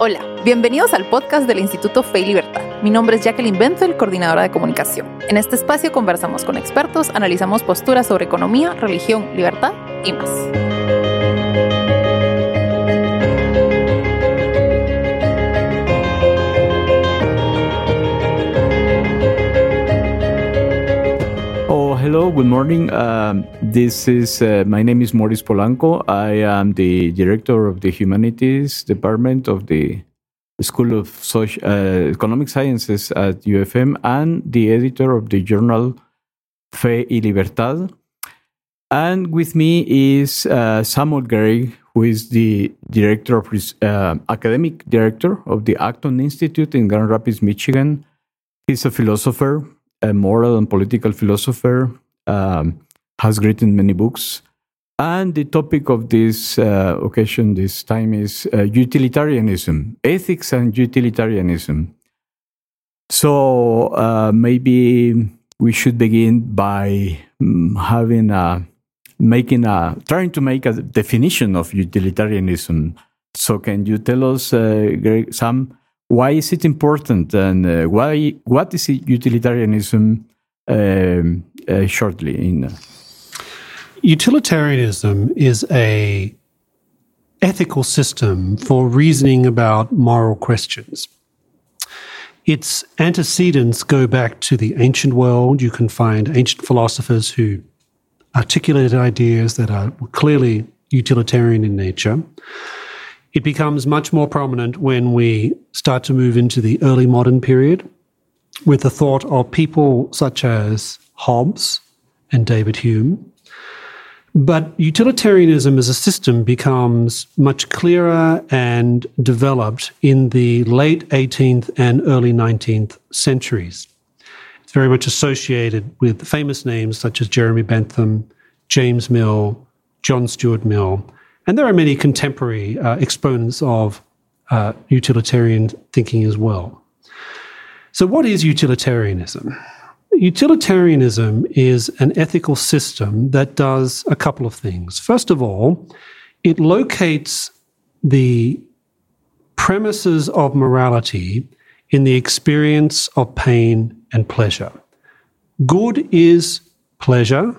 Hola, bienvenidos al podcast del Instituto Fe y Libertad. Mi nombre es Jacqueline Benzel, coordinadora de comunicación. En este espacio conversamos con expertos, analizamos posturas sobre economía, religión, libertad y más. Hello, good morning. Um, this is uh, my name is Maurice Polanco. I am the director of the Humanities Department of the School of Social, uh, Economic Sciences at UFM and the editor of the journal Fe y Libertad. And with me is uh, Samuel Gregg, who is the director of uh, academic director of the Acton Institute in Grand Rapids, Michigan. He's a philosopher, a moral and political philosopher, um, has written many books. And the topic of this uh, occasion, this time, is uh, utilitarianism, ethics and utilitarianism. So uh, maybe we should begin by um, having a making a trying to make a definition of utilitarianism. So can you tell us, uh, Gregg, Sam, why is it important and uh, why what is utilitarianism um, uh, shortly in utilitarianism is a ethical system for reasoning about moral questions. Its antecedents go back to the ancient world. You can find ancient philosophers who articulated ideas that are clearly utilitarian in nature it becomes much more prominent when we start to move into the early modern period with the thought of people such as Hobbes and David Hume. But utilitarianism as a system becomes much clearer and developed in the late 18th and early 19th centuries. It's very much associated with famous names such as Jeremy Bentham, James Mill, John Stuart Mill, and there are many contemporary uh, exponents of uh, utilitarian thinking as well. So, what is utilitarianism? Utilitarianism is an ethical system that does a couple of things. First of all, it locates the premises of morality in the experience of pain and pleasure. Good is pleasure,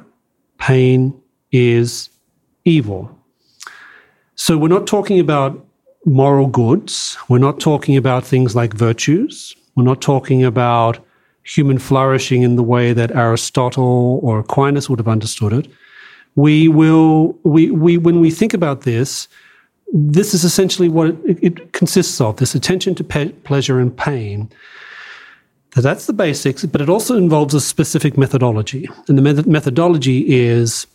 pain is evil. So we're not talking about moral goods. We're not talking about things like virtues. We're not talking about human flourishing in the way that Aristotle or Aquinas would have understood it. We will, we, we, when we think about this, this is essentially what it, it consists of this attention to pe- pleasure and pain. So that's the basics, but it also involves a specific methodology. And the met- methodology is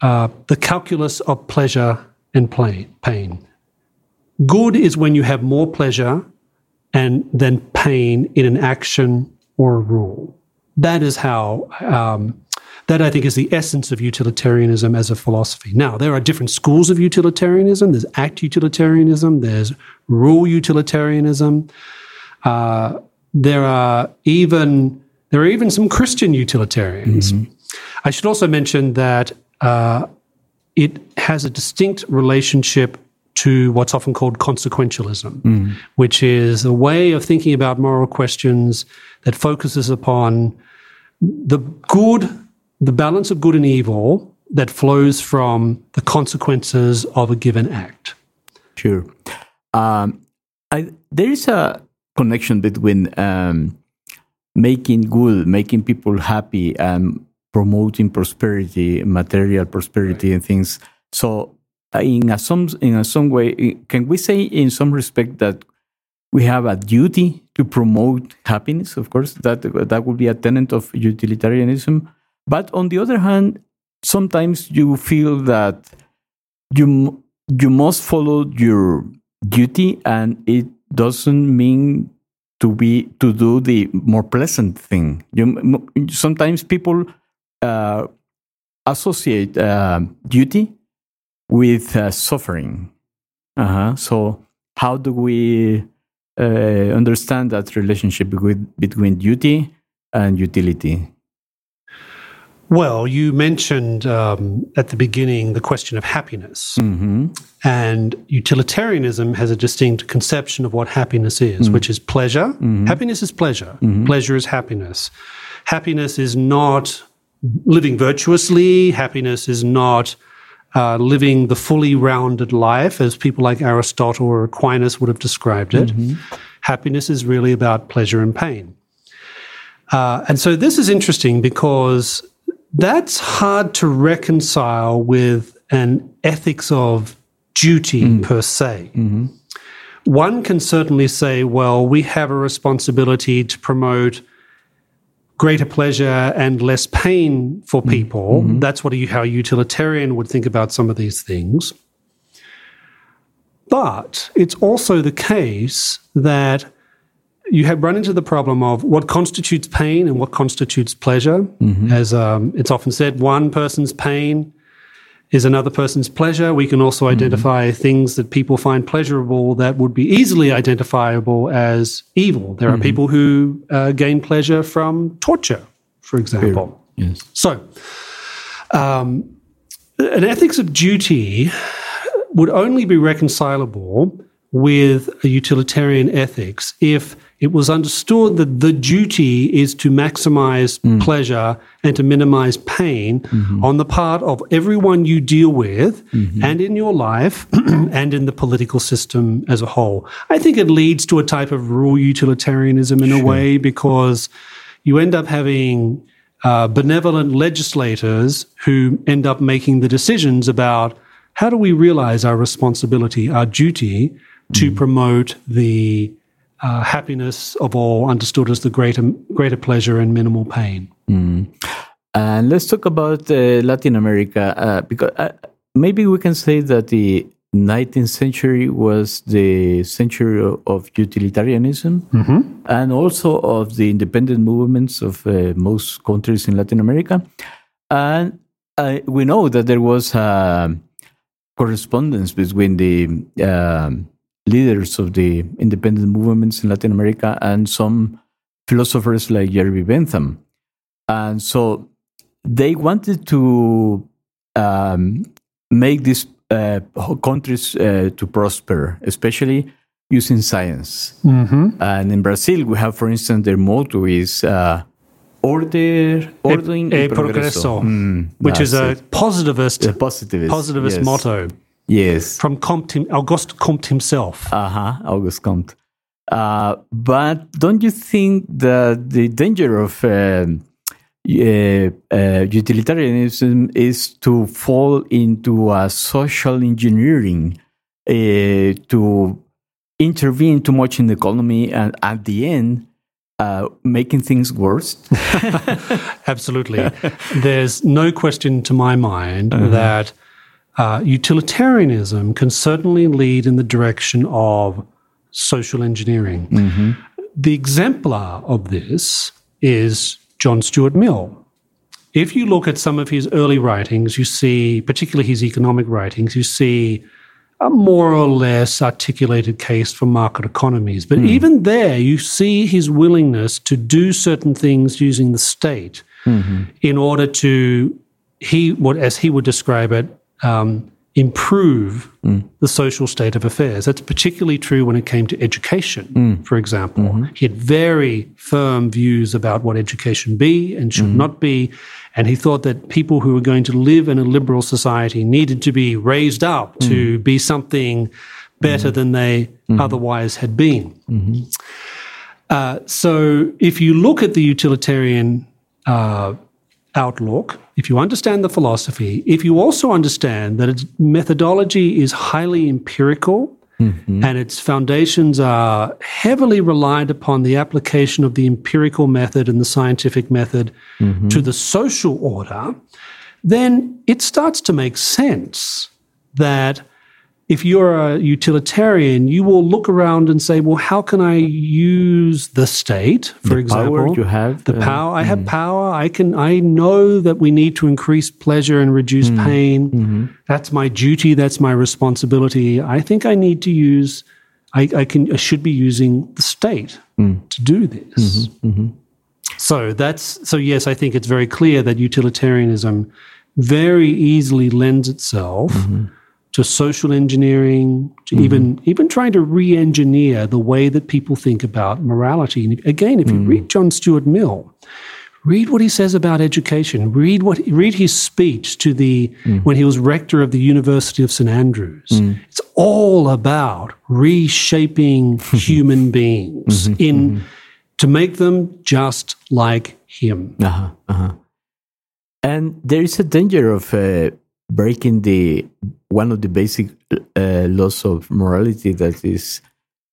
uh, the calculus of pleasure and pain. Good is when you have more pleasure and than pain in an action or a rule. That is how, um, that I think is the essence of utilitarianism as a philosophy. Now, there are different schools of utilitarianism. There's act utilitarianism, there's rule utilitarianism. Uh, there are even there are even some Christian utilitarians. Mm-hmm. I should also mention that uh, it has a distinct relationship to what's often called consequentialism, mm. which is a way of thinking about moral questions that focuses upon the good, the balance of good and evil that flows from the consequences of a given act. Sure. Um, I, there is a connection between um, making good, making people happy, and promoting prosperity, material prosperity, right. and things. So, uh, in a some in a some way, can we say in some respect that we have a duty to promote happiness? Of course, that that would be a tenet of utilitarianism. But on the other hand, sometimes you feel that you you must follow your duty, and it doesn't mean to be to do the more pleasant thing. You, sometimes people uh, associate uh, duty with uh, suffering. Uh-huh. So, how do we uh, understand that relationship with, between duty and utility? Well, you mentioned um, at the beginning the question of happiness. And utilitarianism has a distinct conception of what happiness is, which is pleasure. Happiness is pleasure, pleasure is happiness. Happiness is not living virtuously, happiness is not. Uh, living the fully rounded life, as people like Aristotle or Aquinas would have described it. Happiness is really about pleasure and pain. Uh, and so this is interesting because that's hard to reconcile with an ethics of duty per se. One can certainly say, well, we have a responsibility to promote greater pleasure and less pain for mm-hmm. people. Mm-hmm. That's what a, how a utilitarian would think about some of these things. But it's also the case that you have run into the problem of what constitutes pain and what constitutes pleasure. Mm-hmm. As um, it's often said, one person's pain is another person's pleasure. We can also identify things that people find pleasurable that would be easily identifiable as evil. There are people who uh, gain pleasure from torture, for example. Yes. So, um, an ethics of duty would only be reconcilable with a utilitarian ethics if it was understood that the duty is to maximize mm. pleasure and to minimize pain mm-hmm. on the part of everyone you deal with mm-hmm. and in your life and in the political system as a whole. I think it leads to a type of rule utilitarianism in a way because you end up having uh, benevolent legislators who end up making the decisions about how do we realize our responsibility, our duty to mm. promote the uh, happiness of all, understood as the greater greater pleasure and minimal pain. And let's talk about uh, Latin America uh, because uh, maybe we can say that the 19th century was the century of, of utilitarianism and also of the independent movements of uh, most countries in Latin America. And uh, we know that there was a correspondence between the um, leaders of the independent movements in Latin America and some philosophers like Jeremy Bentham. And so they wanted to um, make these uh, countries uh, to prosper, especially using science. And in Brazil, we have, for instance, their motto is uh, order, orden E y progreso, progresso, Mm, which is a it. positivist A positivist. positivist yes. motto Yes. from Comte, Auguste Comte himself. Uh-huh, Auguste Comte. Uh, but don't you think that the danger of um uh, uh, utilitarianism is to fall into a social engineering, uh, to intervene too much in the economy, and at the end, uh, making things worse? Absolutely. There's no question to my mind Uh-huh. that uh, utilitarianism can certainly lead in the direction of social engineering. Mm-hmm. The exemplar of this is John Stuart Mill. If you look at some of his early writings, you see, particularly his economic writings, you see a more or less articulated case for market economies. But even there, you see his willingness to do certain things using the state in order to he what as he would describe it um, improve mm. the social state of affairs. That's particularly true when it came to education, mm. for example. Mm-hmm. He had very firm views about what education be and should mm-hmm. not be. And he thought that people who were going to live in a liberal society needed to be raised up mm. to be something better mm-hmm. than they otherwise had been. Uh, so if you look at the utilitarian uh, outlook, if you understand the philosophy, if you also understand that its methodology is highly empirical mm-hmm. and its foundations are heavily reliant upon the application of the empirical method and the scientific method mm-hmm. to the social order, then it starts to make sense that if you're a utilitarian, you will look around and say, well, how can I use the state, for The example? power you have, The uh, power. I have power. I can I know that we need to increase pleasure and reduce Mm-hmm. pain. That's my duty, that's my responsibility. I think I need to use I, I can I should be using the state Mm. to do this. Mm-hmm. So that's so yes, I think it's very clear that utilitarianism very easily lends itself to social engineering, to even even trying to re-engineer the way that people think about morality. And again, if you read John Stuart Mill, read what he says about education. Read what read his speech to the when he was rector of the University of St Andrews. It's all about reshaping human beings in to make them just like him. Uh-huh, uh-huh. And there is a danger of uh, breaking the one of the basic uh, laws of morality that is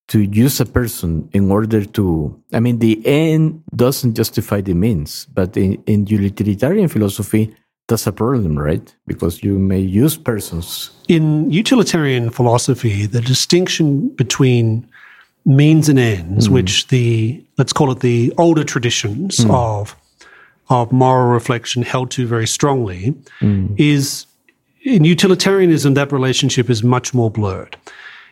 to use a person in order to. I mean, the end doesn't justify the means, but in, in utilitarian philosophy, that's a problem, right? Because you may use persons. in utilitarian philosophy, the distinction between means and ends, mm. which the let's call it the older traditions mm. of of moral reflection held to very strongly, mm. is in utilitarianism that relationship is much more blurred.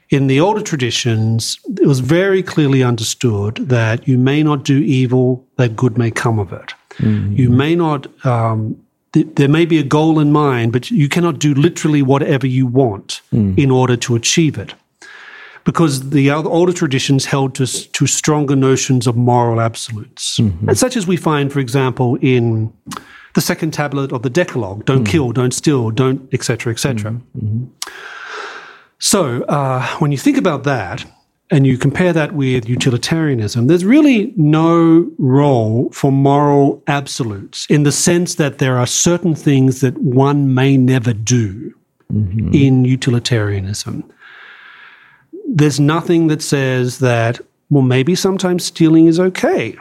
In the older traditions, it was very clearly understood that you may not do evil, that good may come of it. Mm-hmm. You may not um, th- there may be a goal in mind, but you cannot do literally whatever you want mm. in order to achieve it. Because the other, older traditions held to, to stronger notions of moral absolutes, mm-hmm. and such as we find, for example, in the second tablet of the Decalogue: "Don't hmm. kill, don't steal, don't etc. etc." Hmm, hmm, so, uh, when you think about that, and you compare that with utilitarianism, there's really no role for moral absolutes in the sense that there are certain things that one may never do mm-hmm. in utilitarianism. There's nothing that says that, well, maybe sometimes stealing is okay.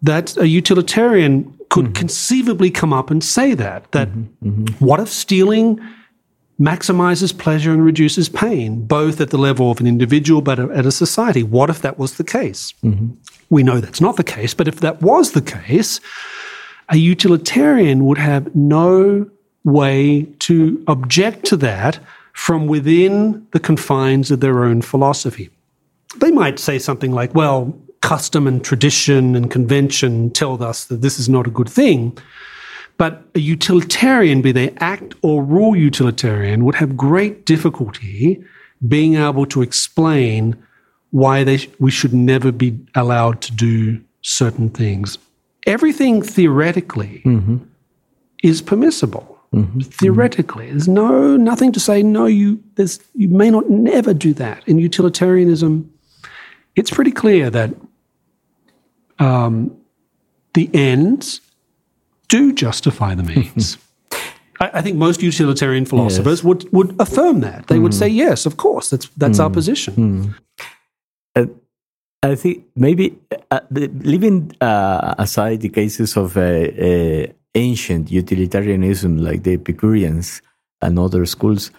That's a utilitarian could mm-hmm. conceivably come up and say that. That mm-hmm. Mm-hmm. what if stealing maximizes pleasure and reduces pain, both at the level of an individual but at a society. What if that was the case? We know that's not the case, but if that was the case, a utilitarian would have no way to object to that from within the confines of their own philosophy. They might say something like, well, custom and tradition and convention tell us that this is not a good thing. But a utilitarian, be they act or rule utilitarian, would have great difficulty being able to explain why they sh- we should never be allowed to do certain things. Everything theoretically mm-hmm. is permissible. Mm-hmm. Theoretically, there's no nothing to say no. You there's you may not never do that in utilitarianism. It's pretty clear that um, the ends do justify the means. I, I think most utilitarian philosophers would, would affirm that. They would say, yes, of course, that's, that's our position. Uh, I think maybe uh, the, leaving uh, aside the cases of uh, uh, ancient utilitarianism like the Epicureans and other schools,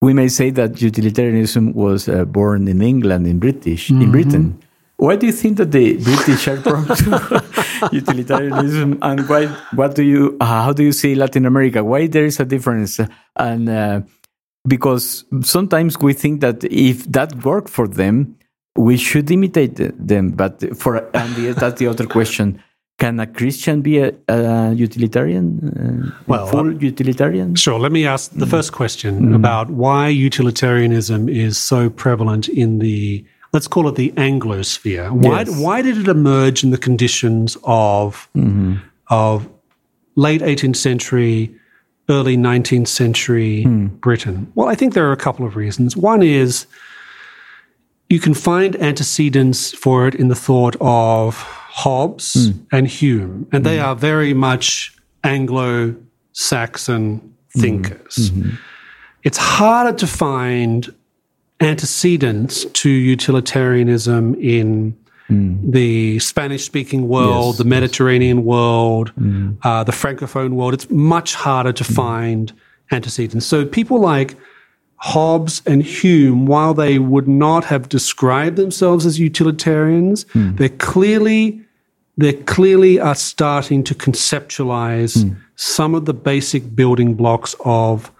we may say that utilitarianism was uh, born in England, in British, in Britain. Why do you think that the British are prone to utilitarianism, and why? What do you? Uh, how do you see Latin America? Why there is a difference? And uh, because sometimes we think that if that worked for them, we should imitate them. But for and the, that's the other question: Can a Christian be a, a utilitarian? Uh, Well, full utilitarian. Sure. Let me ask the first question about why utilitarianism is so prevalent in the, let's call it the Anglosphere. Why, Yes. why did it emerge in the conditions of, mm-hmm. of late 18th century, early 19th century hmm. Britain? Well, I think there are a couple of reasons. One is you can find antecedents for it in the thought of Hobbes hmm. and Hume, and they hmm. are very much Anglo Saxon thinkers. Mm-hmm. Mm-hmm. It's harder to find antecedents to utilitarianism in hmm. the Spanish speaking world, Yes, the Mediterranean world, hmm. uh, the Francophone world. It's much harder to hmm. find antecedents. So people like Hobbes and Hume, while they would not have described themselves as utilitarians, they're clearly they clearly are starting to conceptualize some of the basic building blocks of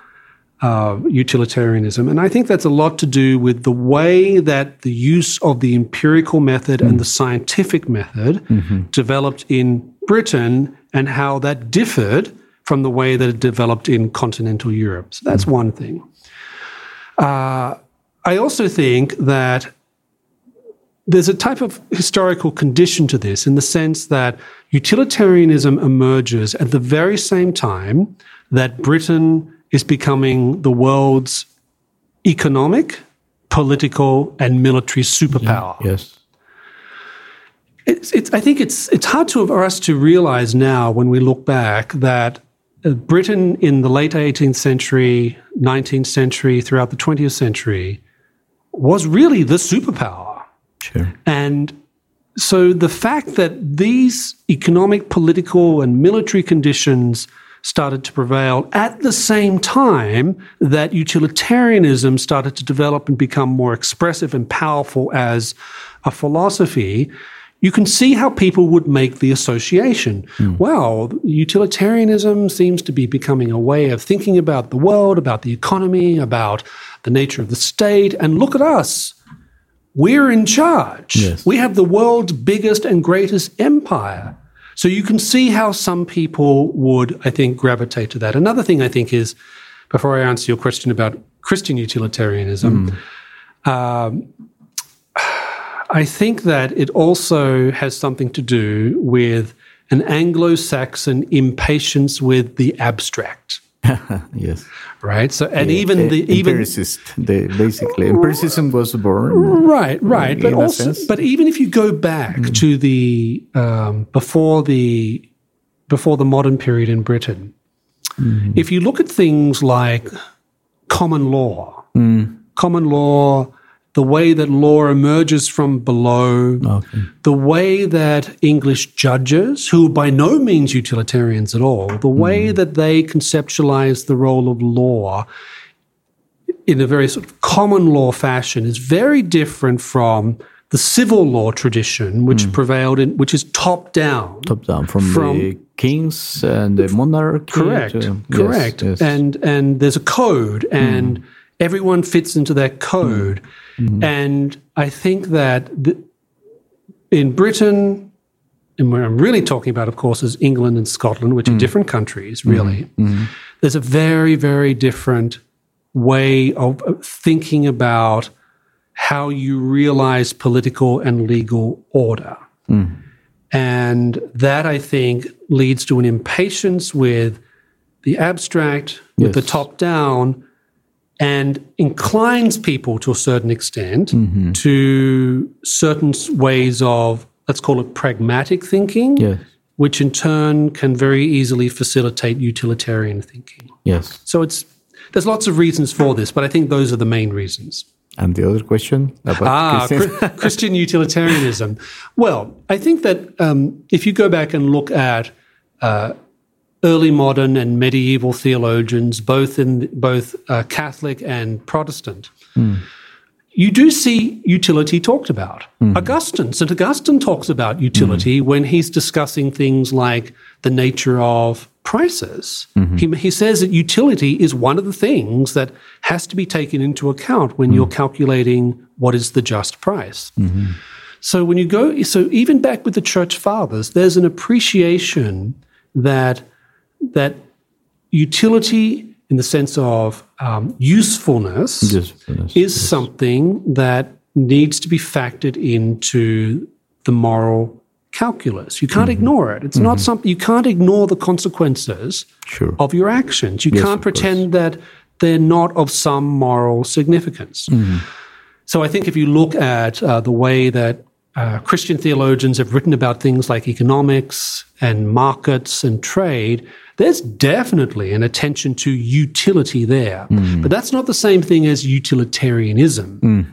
uh, utilitarianism. And I think that's a lot to do with the way that the use of the empirical method and the scientific method developed in Britain and how that differed from the way that it developed in continental Europe. So that's one thing. Uh, I also think that there's a type of historical condition to this in the sense that utilitarianism emerges at the very same time that Britain is becoming the world's economic, political, and military superpower. Yes. It's, it's, I think it's, it's hard to, for us to realize now when we look back that uh, Britain in the late 18th century, 19th century, throughout the 20th century was really the superpower. Sure. And so the fact that these economic, political, and military conditions started to prevail at the same time that utilitarianism started to develop and become more expressive and powerful as a philosophy, you can see how people would make the association. Hmm. Wow, utilitarianism seems to be becoming a way of thinking about the world, about the economy, about the nature of the state, and look at us. We're in charge. Yes. We have the world's biggest and greatest empire. So you can see how some people would, I think, gravitate to that. Another thing I think is, before I answer your question about Christian utilitarianism, um, I think that it also has something to do with an Anglo Saxon impatience with the abstract. Yes. Right. So, and Yeah, even the even empiricist. The, basically, empiricism was born. Uh, right, right. But also, but even if you go back mm. to the um, before the before the modern period in Britain, mm. if you look at things like common law, mm. common law, the way that law emerges from below, Okay. the way that English judges, who are by no means utilitarians at all, the way hmm. that they conceptualize the role of law in a very sort of common law fashion is very different from the civil law tradition, which hmm. prevailed in, which is top down. Top down from, From- the kings and the monarchy. Correct. to- Correct. yes. And and there's a code and hmm. everyone fits into that code. Mm-hmm. And I think that the, in Britain, and what I'm really talking about, of course, is England and Scotland, which are mm. different countries, really. Mm-hmm. Mm-hmm. There's a very, very different way of thinking about how you realize political and legal order. Mm. And that, I think, leads to an impatience with the abstract, with the top down, and inclines people to a certain extent to certain ways of, let's call it pragmatic thinking, Yes. which in turn can very easily facilitate utilitarian thinking. Yes. So it's there's lots of reasons for this, but I think those are the main reasons. And the other question about Ah, Christian- Christian utilitarianism. Well, I think that um, if you go back and look at uh, early modern and medieval theologians, both in both uh, Catholic and Protestant, hmm. you do see utility talked about. Hmm. Augustine, St. Augustine talks about utility hmm. when he's discussing things like the nature of prices. He, he says that utility is one of the things that has to be taken into account when you're calculating what is the just price. So when you go, so even back with the church fathers, there's an appreciation that that utility, in the sense of um, usefulness, Usefulness, is something that needs to be factored into the moral calculus. You can't ignore it. It's not something you can't ignore the consequences Sure. of your actions. You Yes, can't of course. pretend that they're not of some moral significance. So I think if you look at uh, the way that uh, Christian theologians have written about things like economics and markets and trade, there's definitely an attention to utility there. But that's not the same thing as utilitarianism.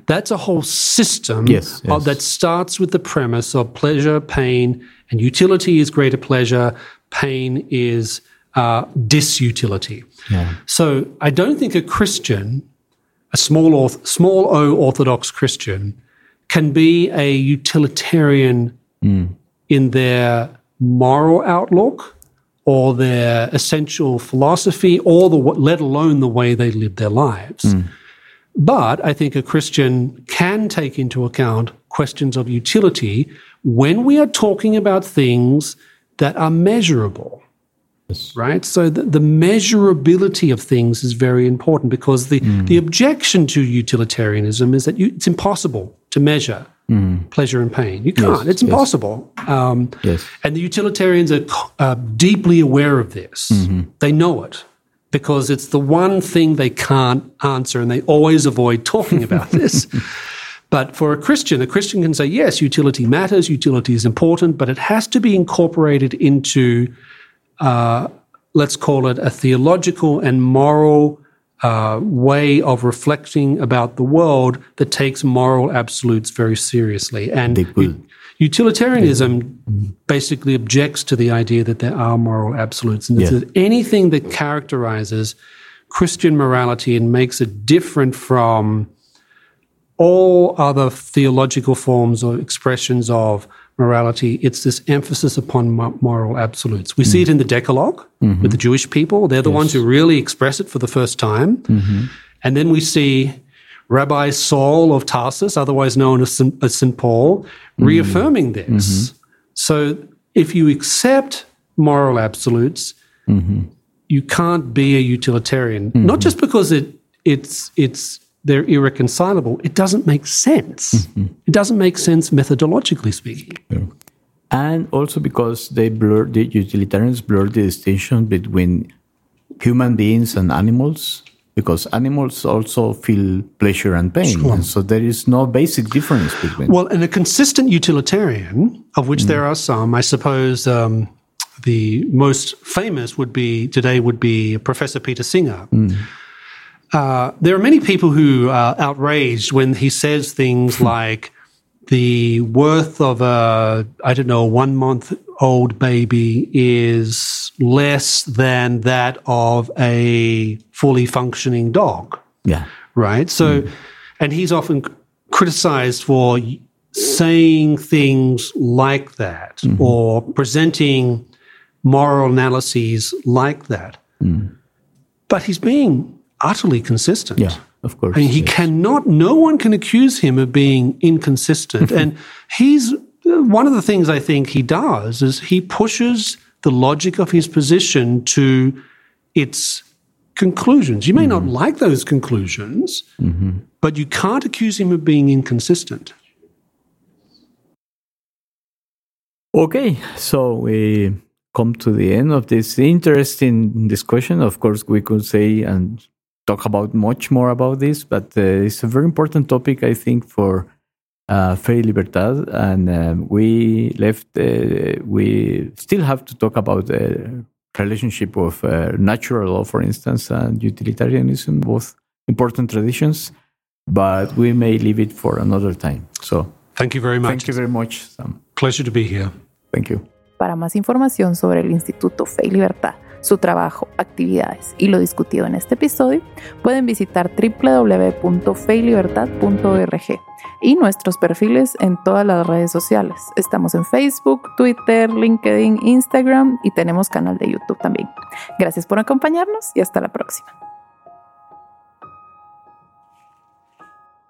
That's a whole system Yes, of- that starts with the premise of pleasure, pain, and utility is greater pleasure, pain is uh, disutility. So I don't think a Christian, a small, orth- small o Orthodox Christian, can be a utilitarian mm. in their moral outlook or their essential philosophy or the let alone the way they live their lives. Mm. But I think a Christian can take into account questions of utility when we are talking about things that are measurable. Yes. Right? So the, the measurability of things is very important because the, mm. the objection to utilitarianism is that you, it's impossible to measure pleasure and pain. You can't. it's yes. impossible. Um, Yes. and the utilitarians are uh, deeply aware of this. They know it because it's the one thing they can't answer, and they always avoid talking about this. But for a Christian, a Christian can say, yes, utility matters, utility is important, but it has to be incorporated into, uh, let's call it a theological and moral uh, way of reflecting about the world that takes moral absolutes very seriously. And will. Utilitarianism basically objects to the idea that there are moral absolutes. And Yeah. anything that characterizes Christian morality and makes it different from all other theological forms or expressions of morality, it's this emphasis upon moral absolutes. We see it in the Decalogue with the Jewish people. They're the ones who really express it for the first time. Mm-hmm. And then we see Rabbi Saul of Tarsus, otherwise known as St. as St. Paul, mm-hmm. reaffirming this. Mm-hmm. So if you accept moral absolutes, you can't be a utilitarian. Not just because it it's it's they're irreconcilable. It doesn't make sense. It doesn't make sense methodologically speaking. and also because they blur the utilitarians blur the distinction between human beings and animals because animals also feel pleasure and pain and so there is no basic difference between Well, and a consistent utilitarian, of which there are some, I suppose um, the most famous would be today would be Professor Peter Singer. Uh, there are many people who are outraged when he says things like the worth of a I don't know one month old baby is less than that of a fully functioning dog. Yeah. Right? So, hmm. and he's often criticized for saying things like that hmm. or presenting moral analyses like that. Hmm. But he's being utterly consistent. yeah of course I mean, he yes. cannot, no one can accuse him of being inconsistent. Mm-hmm. and he's, one of the things I think he does is he pushes the logic of his position to its conclusions. You may not mm-hmm. like those conclusions, mm-hmm. but you can't accuse him of being inconsistent. Okay, so we come to the end of this interesting discussion. Of course, we could say and talk about much more about this, but uh, it's a very important topic, I think, for uh, Fe Libertad. And um, we left, uh, we still have to talk about the relationship of uh, natural law, for instance, and utilitarianism, both important traditions, but we may leave it for another time. So Thank you very much. thank you very much, Sam. Pleasure to be here. Thank you. Para más información sobre el Instituto Fe y Libertad, su trabajo, actividades y lo discutido en este episodio, pueden visitar www.feylibertad.org y nuestros perfiles en todas las redes sociales. Estamos en Facebook, Twitter, LinkedIn, Instagram y tenemos canal de YouTube también. Gracias por acompañarnos y hasta la próxima.